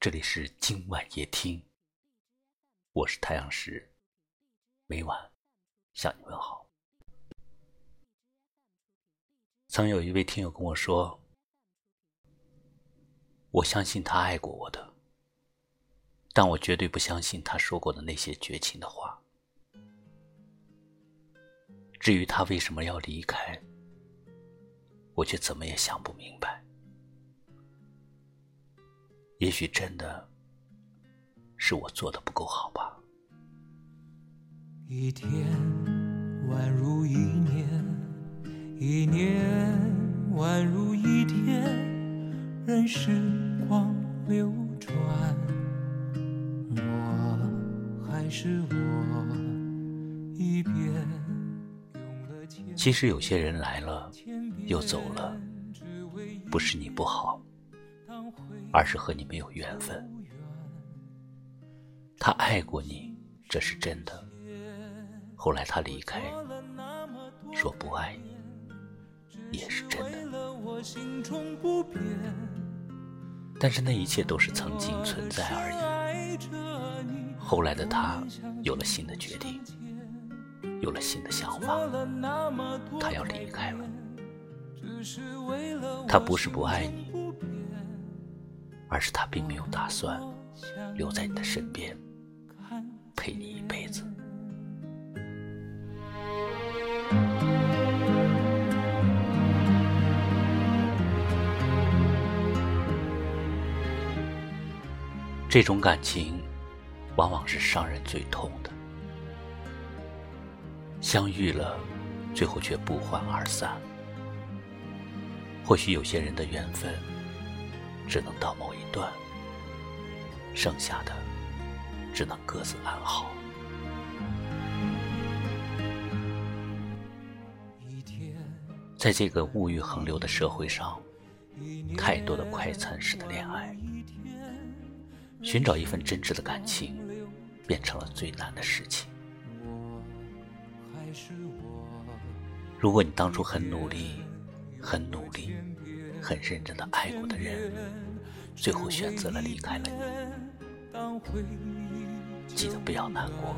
这里是今晚夜听，我是太阳石，每晚向你问好。曾有一位听友跟我说：“我相信他爱过我的，但我绝对不相信他说过的那些绝情的话。至于他为什么要离开，我却怎么也想不明白。”也许真的是我做的不够好吧。一天宛如一年，一年宛如一天，任时光流转，我还是我，一遍其实有些人来了又走了，不是你不好。而是和你没有缘分。他爱过你，这是真的。后来他离开，说不爱你，也是真的。但是那一切都是曾经存在而已。后来的他有了新的决定，有了新的想法，他要离开了。他不是不爱你。而是他并没有打算留在你的身边，陪你一辈子。这种感情，往往是伤人最痛的。相遇了，最后却不欢而散。或许有些人的缘分。只能到某一段，剩下的只能各自安好。在这个物欲横流的社会上，太多的快餐式的恋爱，寻找一份真挚的感情，变成了最难的事情。如果你当初很努力，很努力。很认真的爱过的人，最后选择了离开了你，记得不要难过。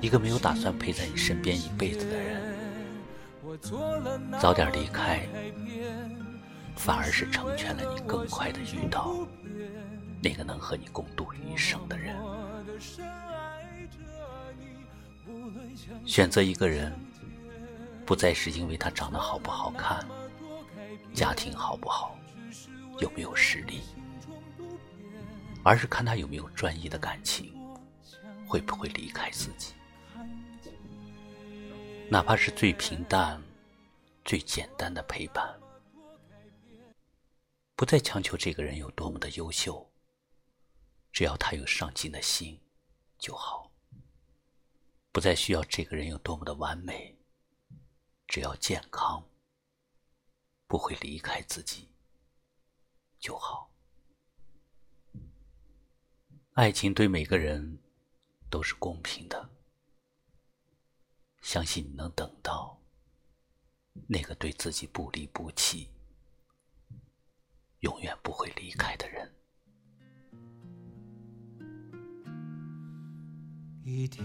一个没有打算陪在你身边一辈子的人，早点离开，反而是成全了你更快的遇到那个能和你共度余生的人。选择一个人，不再是因为他长得好不好看。家庭好不好，有没有实力，而是看他有没有专一的感情，会不会离开自己。哪怕是最平淡、最简单的陪伴，不再强求这个人有多么的优秀，只要他有上进的心就好。不再需要这个人有多么的完美，只要健康。不会离开自己就好。爱情对每个人都是公平的，相信你能等到那个对自己不离不弃、永远不会离开的人。一天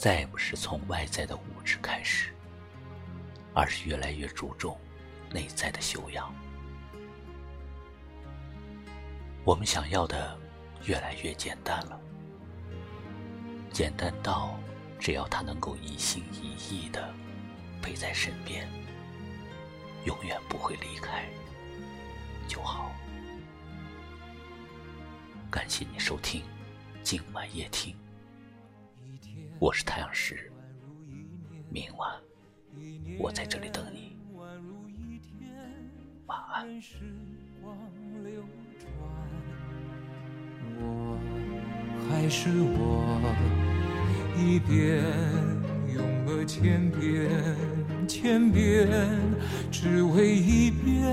再不是从外在的物质开始，而是越来越注重内在的修养。我们想要的越来越简单了，简单到只要他能够一心一意的陪在身边，永远不会离开就好。感谢你收听今晚夜听，我是太阳石，明晚我在这里等你，晚安。还是我一遍用了千遍千遍，只为一遍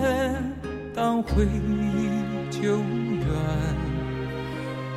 当回忆久远，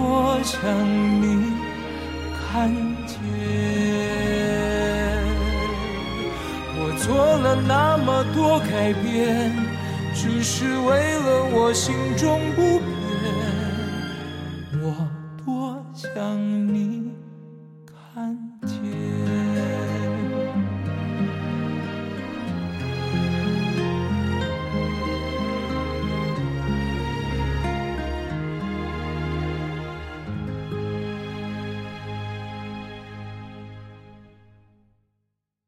多想你看见。我做了那么多改变，只是为了我心中不变。我多想。